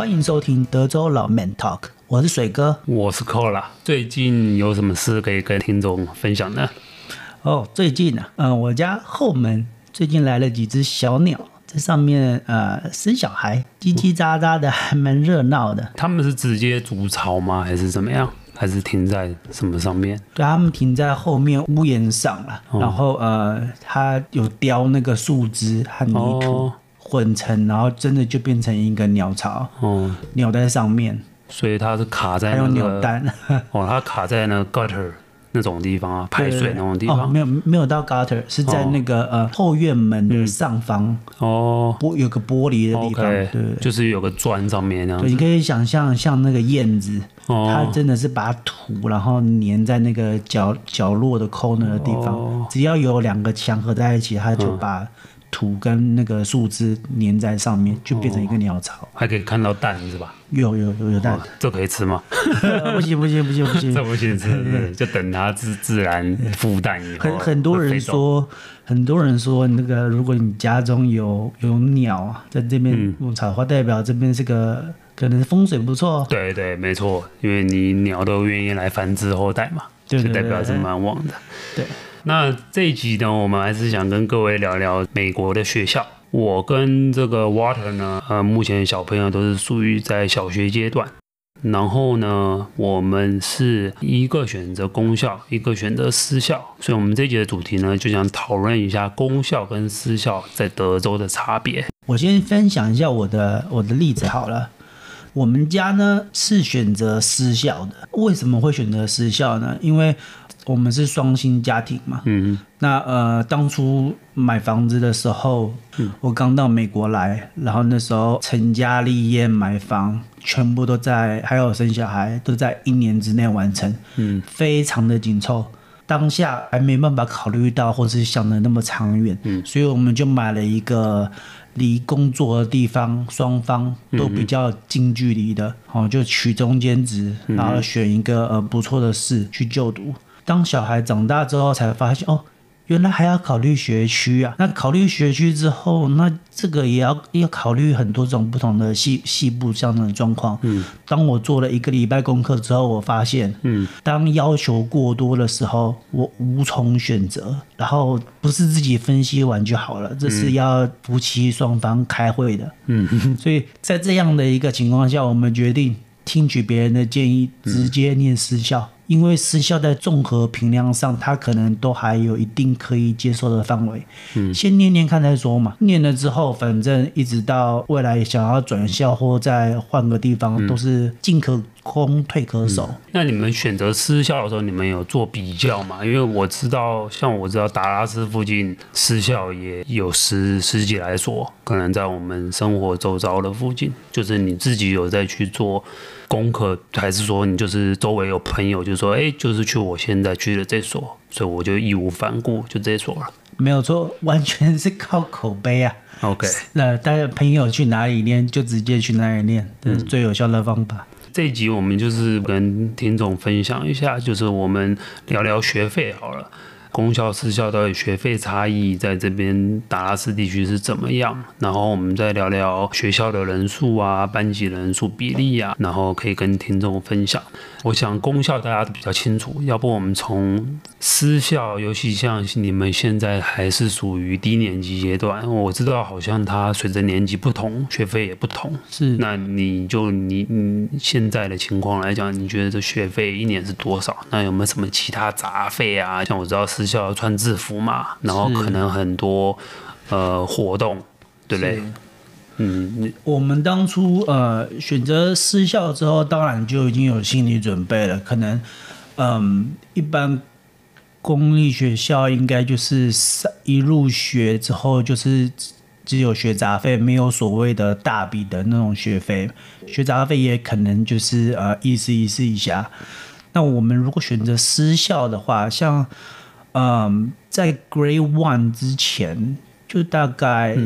欢迎收听德州老 Man Talk，我是水哥，我是 Cola。最近有什么事可以跟听众分享呢？哦，最近呢、啊，嗯、呃，我家后门最近来了几只小鸟，在上面呃生小孩，叽叽喳喳的，还蛮热闹的。他们是直接筑巢吗？还是怎么样？还是停在什么上面？对，他们停在后面屋檐上了。哦、然后呃，它有雕那个树枝和泥土。哦混成，然后真的就变成一个鸟巢，哦，鸟在上面，所以它是卡在那个，还有鸟蛋，哦，它卡在那个 gutter 那种地方啊，排水那种地方，哦、没有没有到 gutter，是在那个、哦、呃后院门的上方，哦，玻有个玻璃的地方，okay, 对，就是有个砖上面那样子，对，你可以想象像那个燕子，哦、它真的是把土然后粘在那个角角落的 corner 的地方，哦、只要有两个墙合在一起，它就把、嗯。土跟那个树枝粘在上面，就变成一个鸟巢，还可以看到蛋是吧？有有有有蛋，这可以吃吗？不行不行不行不行，这不行吃，就等它自自然孵蛋以后。很很多人说，很多人说，那个如果你家中有有鸟在这边筑巢的话，代表这边是个可能风水不错。对对，没错，因为你鸟都愿意来繁殖后代嘛，就代表是蛮旺的。对。那这一集呢，我们还是想跟各位聊聊美国的学校。我跟这个 Water 呢，呃，目前小朋友都是属于在小学阶段。然后呢，我们是一个选择公校，一个选择私校。所以，我们这集的主题呢，就想讨论一下公校跟私校在德州的差别。我先分享一下我的我的例子好了。我们家呢是选择私校的。为什么会选择私校呢？因为我们是双薪家庭嘛，嗯，那呃，当初买房子的时候，嗯，我刚到美国来，然后那时候成家立业买房，全部都在，还有生小孩，都在一年之内完成，嗯，非常的紧凑，当下还没办法考虑到或是想的那么长远，嗯，所以我们就买了一个离工作的地方双方都比较近距离的，哦，就取中间值，然后选一个呃不错的市去就读。当小孩长大之后，才发现哦，原来还要考虑学区啊。那考虑学区之后，那这个也要要考虑很多种不同的细细部这样的状况。嗯，当我做了一个礼拜功课之后，我发现，嗯，当要求过多的时候，我无从选择。然后不是自己分析完就好了，这是要夫妻双方开会的。嗯，所以在这样的一个情况下，我们决定听取别人的建议，直接念私校。因为私校在综合评量上，它可能都还有一定可以接受的范围。嗯，先念念看再说嘛。念了之后，反正一直到未来想要转校或再换个地方，都是进可攻退可守。嗯。那你们选择私校的时候，你们有做比较吗？因为我知道，像我知道达拉斯附近私校也有十十几来所，可能在我们生活周遭的附近，就是你自己有在去做。功课还是说你就是周围有朋友就说，哎，就是去我现在去的这所，所以我就义无反顾就这所了。没有错，完全是靠口碑啊。OK，那大家朋友去哪里念就直接去哪里念，这是最有效的方法。嗯，这一集我们就是跟听众分享一下，就是我们聊聊学费好了。公校、私校到底学费差异在这边达拉斯地区是怎么样？然后我们再聊聊学校的人数啊、班级人数比例啊，然后可以跟听众分享。我想公校大家都比较清楚，要不我们从私校，尤其像你们现在还是属于低年级阶段，我知道好像它随着年级不同，学费也不同。是，那你就你你现在的情况来讲，你觉得这学费一年是多少？那有没有什么其他杂费啊？像我知道私校要穿制服嘛，然后可能很多呃活动，对不对？嗯，我们当初呃选择私校之后，当然就已经有心理准备了。可能嗯，一般公立学校应该就是一入学之后就是只有学杂费，没有所谓的大笔的那种学费。学杂费也可能就是呃意思意思一下。那我们如果选择私校的话，像嗯，在 Grade One 之前，就大概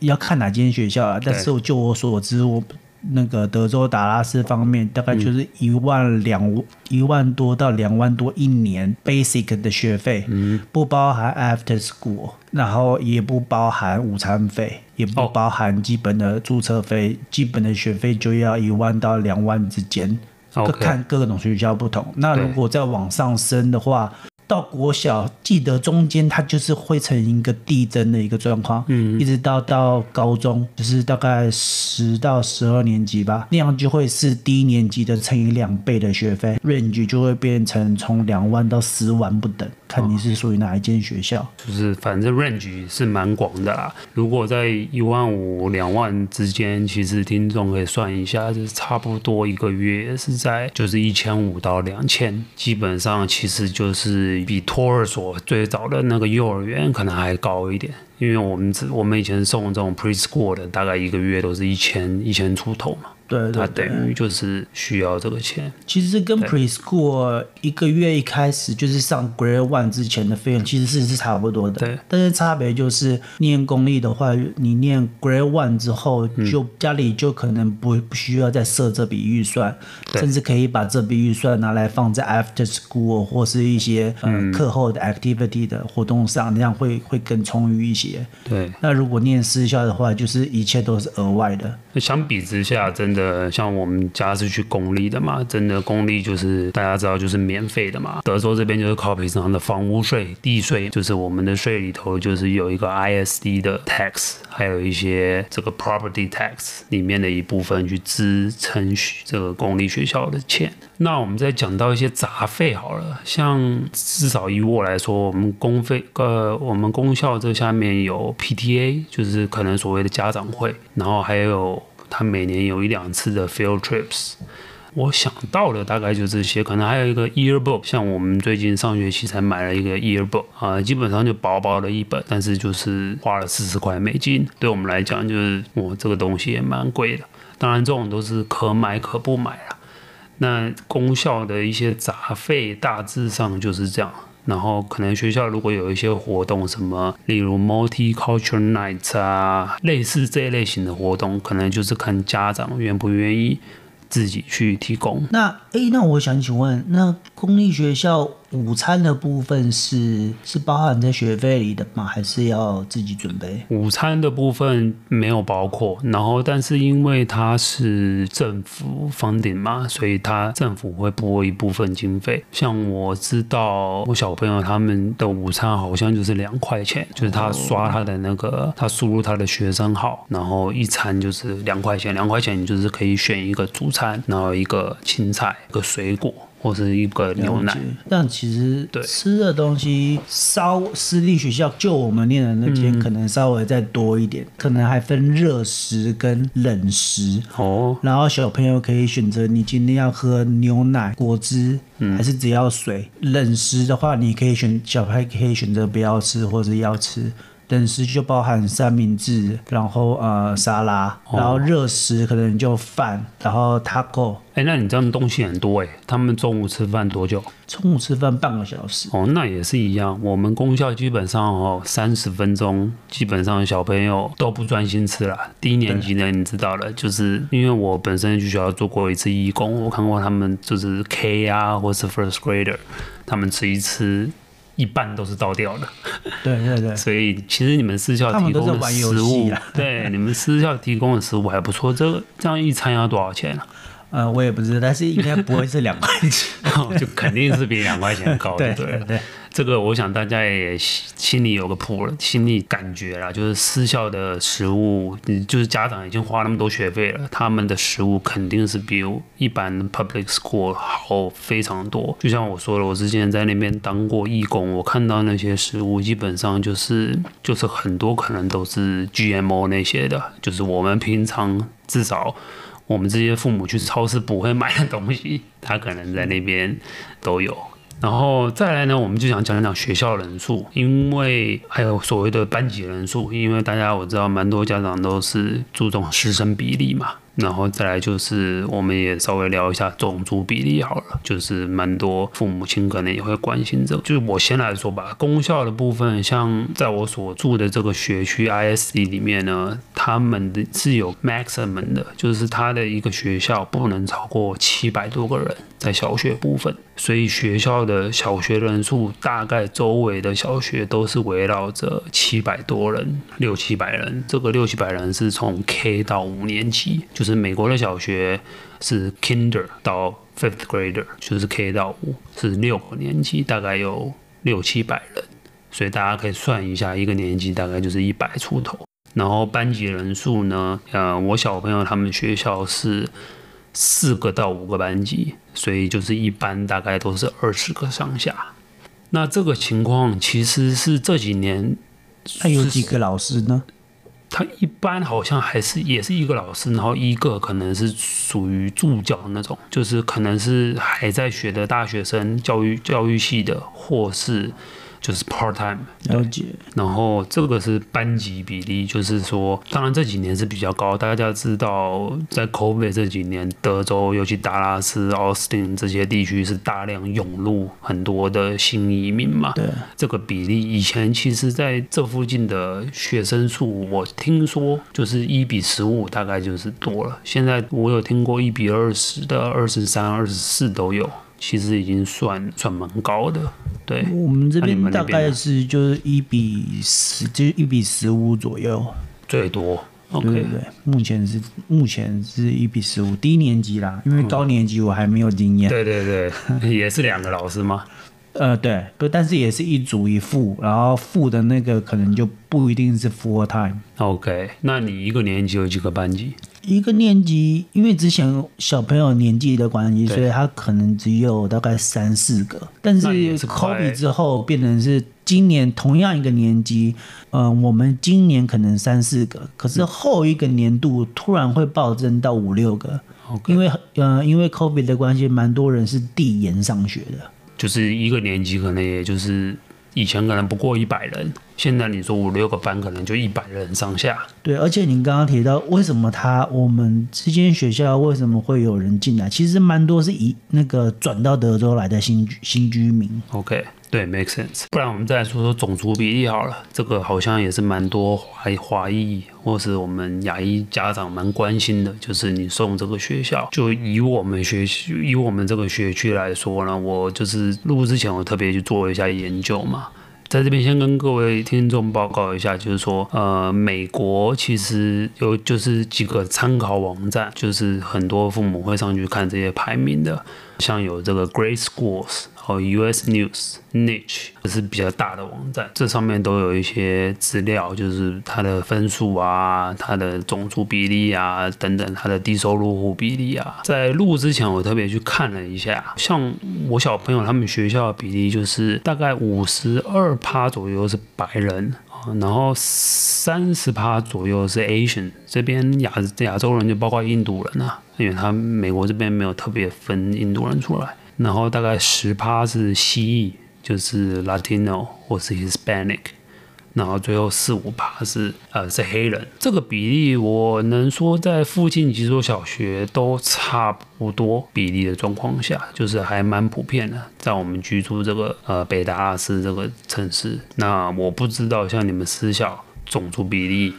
要看哪间学校啊。但是就我所知，我那个德州达拉斯方面，大概就是一万两一万多到两万多一年 Basic 的学费，不包含 After School。然后也不包含午餐费，也不包含基本的注册费，基本的学费就要一万到两万之间，各看各个种学校不同。那如果再往上升的话，到国小，记得中间它就是会成一个递增的一个状况，嗯，一直到到高中，就是大概十到十二年级吧，那样就会是低年级的乘以两倍的学费，range 就会变成从两万到十万不等，看你是属于哪一间学校。就是反正 range 是蛮广的啦，如果在一万五两万之间，其实听众可以算一下，就是差不多一个月是在就是一千五到两千，基本上其实就是。比托儿所最早的那个幼儿园可能还高一点，因为我们我们以前送这种 preschool 的，大概一个月都是一千一千出头嘛。对，对，等于就是需要这个钱。其实跟 preschool 一个月一开始就是上 grade one 之前的费用，其实是是差不多的。对，但是差别就是念公立的话，你念 grade one 之后，就家里就可能不不需要再设这笔预算，甚至可以把这笔预算拿来放在 after school 或是一些呃课后的 activity 的活动上，那样会会更充裕一些。对。那如果念私校的话，就是一切都是额外的。相比之下，真的。呃，像我们家是去公立的嘛，真的公立就是大家知道就是免费的嘛。德州这边就是靠平常的房屋税、地税，就是我们的税里头就是有一个 ISD 的 tax，还有一些这个 property tax 里面的一部分去支撑这个公立学校的钱。那我们再讲到一些杂费好了，像至少以我来说，我们公费呃，我们公校这下面有 PTA，就是可能所谓的家长会，然后还有。他每年有一两次的 field trips，我想到的大概就这些，可能还有一个 yearbook，像我们最近上学期才买了一个 yearbook 啊，基本上就薄薄的一本，但是就是花了四十块美金，对我们来讲就是我这个东西也蛮贵的。当然这种都是可买可不买啦。那功效的一些杂费大致上就是这样。然后可能学校如果有一些活动，什么例如 Multicultural Nights 啊，类似这一类型的活动，可能就是看家长愿不愿意自己去提供。那诶，那我想请问，那公立学校？午餐的部分是是包含在学费里的吗？还是要自己准备？午餐的部分没有包括，然后但是因为它是政府 funding 嘛，所以它政府会拨一部分经费。像我知道我小朋友他们的午餐好像就是两块钱，就是他刷他的那个，他输入他的学生号，然后一餐就是两块钱，两块钱你就是可以选一个主餐，然后一个青菜，一个水果。或是一个牛奶，但其实对吃的东西，稍私立学校就我们念的那间可能稍微再多一点，嗯、可能还分热食跟冷食哦。然后小朋友可以选择你今天要喝牛奶、果汁，嗯、还是只要水。冷食的话，你可以选小孩可以选择不要吃或者要吃。冷食就包含三明治，然后呃沙拉，然后热食可能就饭，然后 taco。哎，那你这样东西很多哎。他们中午吃饭多久？中午吃饭半个小时。哦，那也是一样。我们公校基本上哦三十分钟，基本上小朋友都不专心吃了。低年级的你知道了，就是因为我本身去学校做过一次义工，我看过他们就是 K 啊，或是 First Grader，他们吃一吃。一半都是倒掉的，对对对，所以其实你们私校提供的食物，对你们私校提供的食物还不错。这个这样一餐要多少钱啊？呃，我也不知道，但是应该不会是两块钱，就肯定是比两块钱高的。对对对。这个我想大家也心里有个谱了，心里感觉了，就是私校的食物，就是家长已经花那么多学费了，他们的食物肯定是比一般 public school 好非常多。就像我说了，我之前在那边当过义工，我看到那些食物基本上就是就是很多可能都是 GMO 那些的，就是我们平常至少我们这些父母去超市不会买的东西，他可能在那边都有。然后再来呢，我们就想讲讲学校人数，因为还有所谓的班级人数，因为大家我知道蛮多家长都是注重师生比例嘛。然后再来就是，我们也稍微聊一下种族比例好了，就是蛮多父母亲可能也会关心这个。就是我先来说吧，公校的部分，像在我所住的这个学区 ISD 里面呢，他们的是有 maximum 的，就是他的一个学校不能超过七百多个人，在小学部分，所以学校的小学人数大概周围的小学都是围绕着七百多人，六七百人。这个六七百人是从 K 到五年级，就是美国的小学是 Kinder 到 Fifth Grader，就是 K 到五是六个年级，大概有六七百人，所以大家可以算一下，一个年级大概就是一百出头。然后班级人数呢，呃，我小朋友他们学校是四个到五个班级，所以就是一般大概都是二十个上下。那这个情况其实是这几年，那有几个老师呢？他一般好像还是也是一个老师，然后一个可能是属于助教那种，就是可能是还在学的大学生，教育教育系的，或是。就是 part time 了解，然后这个是班级比例，就是说，当然这几年是比较高。大家知道，在 COVID 这几年，德州尤其达拉斯、奥斯汀这些地区是大量涌入很多的新移民嘛。对，这个比例以前其实在这附近的学生数，我听说就是一比十五，大概就是多了。现在我有听过一比二十的，二十三、二十四都有。其实已经算算蛮高的，对。我们这边大概是就是一比十，就是一比十五左右，最多。OK，对，对对，目前是目前是一比十五，低年级啦，因为高年级我还没有经验。对对对，也是两个老师吗？呃，对，不，但是也是一组一副，然后副的那个可能就不一定是 full time。OK，那你一个年级有几个班级？一个年级，因为之前小朋友年纪的关系，所以他可能只有大概三四个。但是 COVID 之后变成是今年同样一个年级，嗯、呃，我们今年可能三四个，可是后一个年度突然会暴增到五六个。因为呃，因为 COVID 的关系，蛮多人是递延上学的，就是一个年级可能也就是。以前可能不过一百人，现在你说五六个班可能就一百人上下。对，而且您刚刚提到为什么他我们这间学校为什么会有人进来，其实蛮多是以那个转到德州来的新新居民。OK。对，make sense。不然我们再说说种族比例好了，这个好像也是蛮多华华裔或是我们亚裔家长蛮关心的，就是你送这个学校，就以我们学习以我们这个学区来说呢，我就是录之前我特别去做一下研究嘛，在这边先跟各位听众报告一下，就是说，呃，美国其实有就是几个参考网站，就是很多父母会上去看这些排名的，像有这个 Great Schools。哦，US News Niche 这是比较大的网站，这上面都有一些资料，就是它的分数啊，它的种族比例啊，等等，它的低收入户比例啊。在录之前，我特别去看了一下，像我小朋友他们学校比例，就是大概五十二趴左右是白人啊，然后三十趴左右是 Asian，这边亚亚洲人就包括印度人啊，因为他美国这边没有特别分印度人出来。然后大概十趴是西裔，就是 Latino 或是 Hispanic，然后最后四五趴是呃是黑人。这个比例我能说在附近几所小学都差不多比例的状况下，就是还蛮普遍的。在我们居住这个呃北达拉斯这个城市，那我不知道像你们私校种族比例，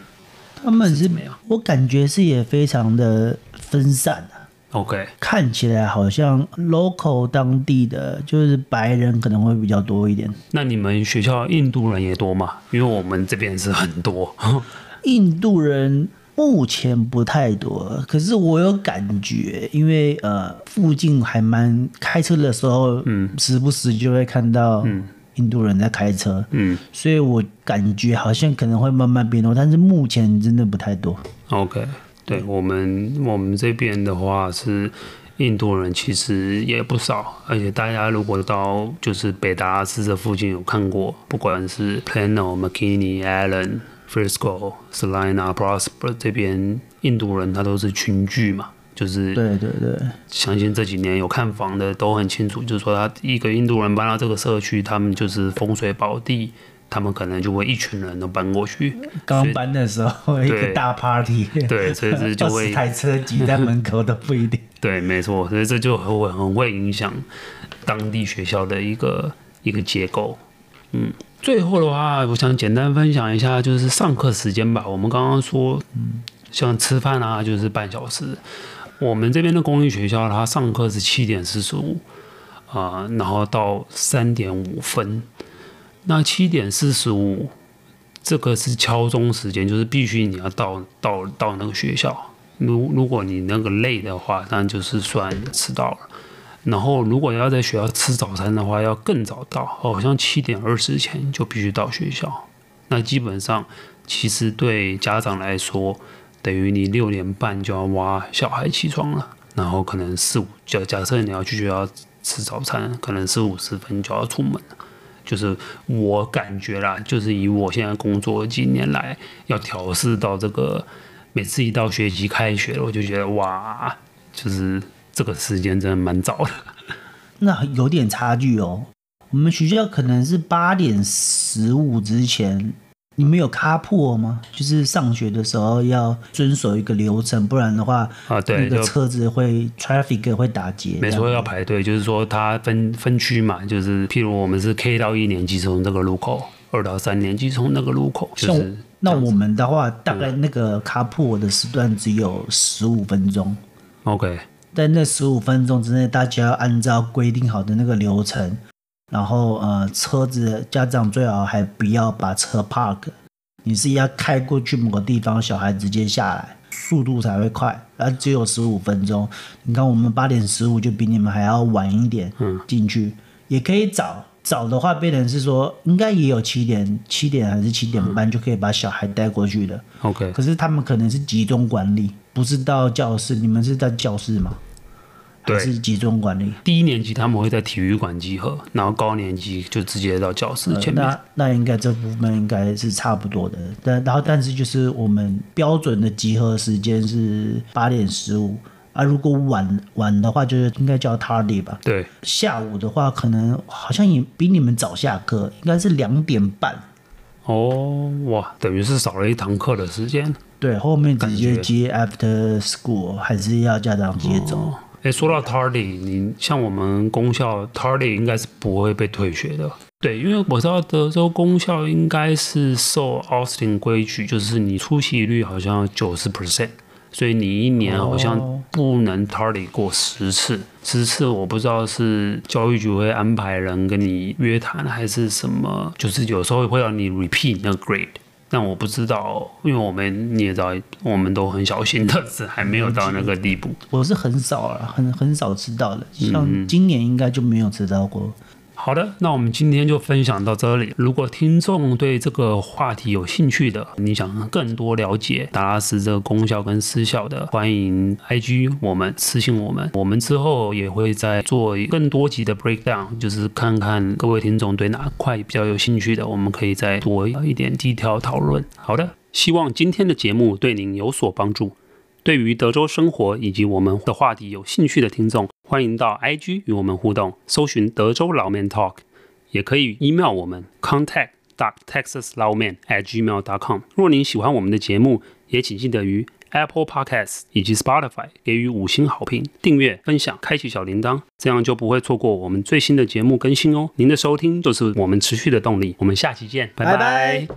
他们是没有，我感觉是也非常的分散。OK，看起来好像 local 当地的就是白人可能会比较多一点。那你们学校印度人也多吗？因为我们这边是很多。印度人目前不太多，可是我有感觉，因为呃附近还蛮开车的时候，嗯，时不时就会看到嗯印度人在开车，嗯，所以我感觉好像可能会慢慢变多，但是目前真的不太多。OK。对我们，我们这边的话是印度人，其实也不少。而且大家如果到就是北达拉斯这附近有看过，不管是 Plano、McKinney、Allen、Frisco、Salina、Prosper 这边印度人，他都是群聚嘛，就是对对对。相信这几年有看房的都很清楚，就是说他一个印度人搬到这个社区，他们就是风水宝地。他们可能就会一群人都搬过去。刚搬的时候一个大 party，对，所以这就 会台车挤在门口都不一定。对，没错，所以这就会很会影响当地学校的一个一个结构。嗯，最后的话，我想简单分享一下，就是上课时间吧。我们刚刚说，嗯，像吃饭啊，就是半小时。我们这边的公立学校，它上课是七点四十五啊，然后到三点五分。那七点四十五，这个是敲钟时间，就是必须你要到到到那个学校。如如果你那个累的话，那就是算迟到了。然后如果要在学校吃早餐的话，要更早到，好像七点二十前就必须到学校。那基本上，其实对家长来说，等于你六点半就要挖小孩起床了，然后可能四五，假假设你要去学校吃早餐，可能四五十分就要出门了。就是我感觉啦，就是以我现在工作几年来，要调试到这个，每次一到学期开学了，我就觉得哇，就是这个时间真的蛮早的。那有点差距哦，我们学校可能是八点十五之前。你们有 carpool 吗？就是上学的时候要遵守一个流程，不然的话，啊，对，那个车子会 traffic 会打结。没错，要排队，就是说它分分区嘛，就是譬如我们是 K 到一年级从这个路口，二到三年级从那个路口。就是那我们的话，大概那个 carpool 的时段只有十五分钟。OK，在那十五分钟之内，大家要按照规定好的那个流程。然后呃，车子家长最好还不要把车 park，你是要开过去某个地方，小孩直接下来，速度才会快。而只有十五分钟，你看我们八点十五就比你们还要晚一点进去，嗯、也可以早。早的话，变成是说应该也有七点，七点还是七点半就可以把小孩带过去的。OK，可是他们可能是集中管理，不是到教室。你们是在教室吗？对，是集中管理。低一年级他们会在体育馆集合，然后高年级就直接到教室前面。呃、那那应该这部分应该是差不多的。但然后但是就是我们标准的集合时间是八点十五啊。如果晚晚的话，就是应该叫 tardy 吧。对。下午的话，可能好像也比你们早下课，应该是两点半。哦，哇，等于是少了一堂课的时间。对，后面直接接 after school，还是要家长接走。哦哎，说到 tardy，你像我们公校 tardy 应该是不会被退学的。对，因为我知道德州公校应该是受 Austin 规矩，就是你出席率好像九十 percent，所以你一年好像不能 tardy 过十次。十次我不知道是教育局会安排人跟你约谈，还是什么，就是有时候会让你 repeat 那个 grade。但我不知道，因为我们你也知道，我们都很小心的，是还没有到那个地步。我是很少啊，很很少知道的，像今年应该就没有知道过。好的，那我们今天就分享到这里。如果听众对这个话题有兴趣的，你想更多了解达拉斯这个公校跟私校的，欢迎 IG 我们私信我们。我们之后也会再做更多集的 breakdown，就是看看各位听众对哪块比较有兴趣的，我们可以再多一点 detail 讨论。好的，希望今天的节目对您有所帮助。对于德州生活以及我们的话题有兴趣的听众，欢迎到 IG 与我们互动，搜寻德州老 man talk，也可以 email 我们 contact dot texas 老面 at gmail.com。若您喜欢我们的节目，也请记得于 Apple Podcasts 以及 Spotify 给予五星好评、订阅、分享、开启小铃铛，这样就不会错过我们最新的节目更新哦。您的收听就是我们持续的动力。我们下期见，拜拜。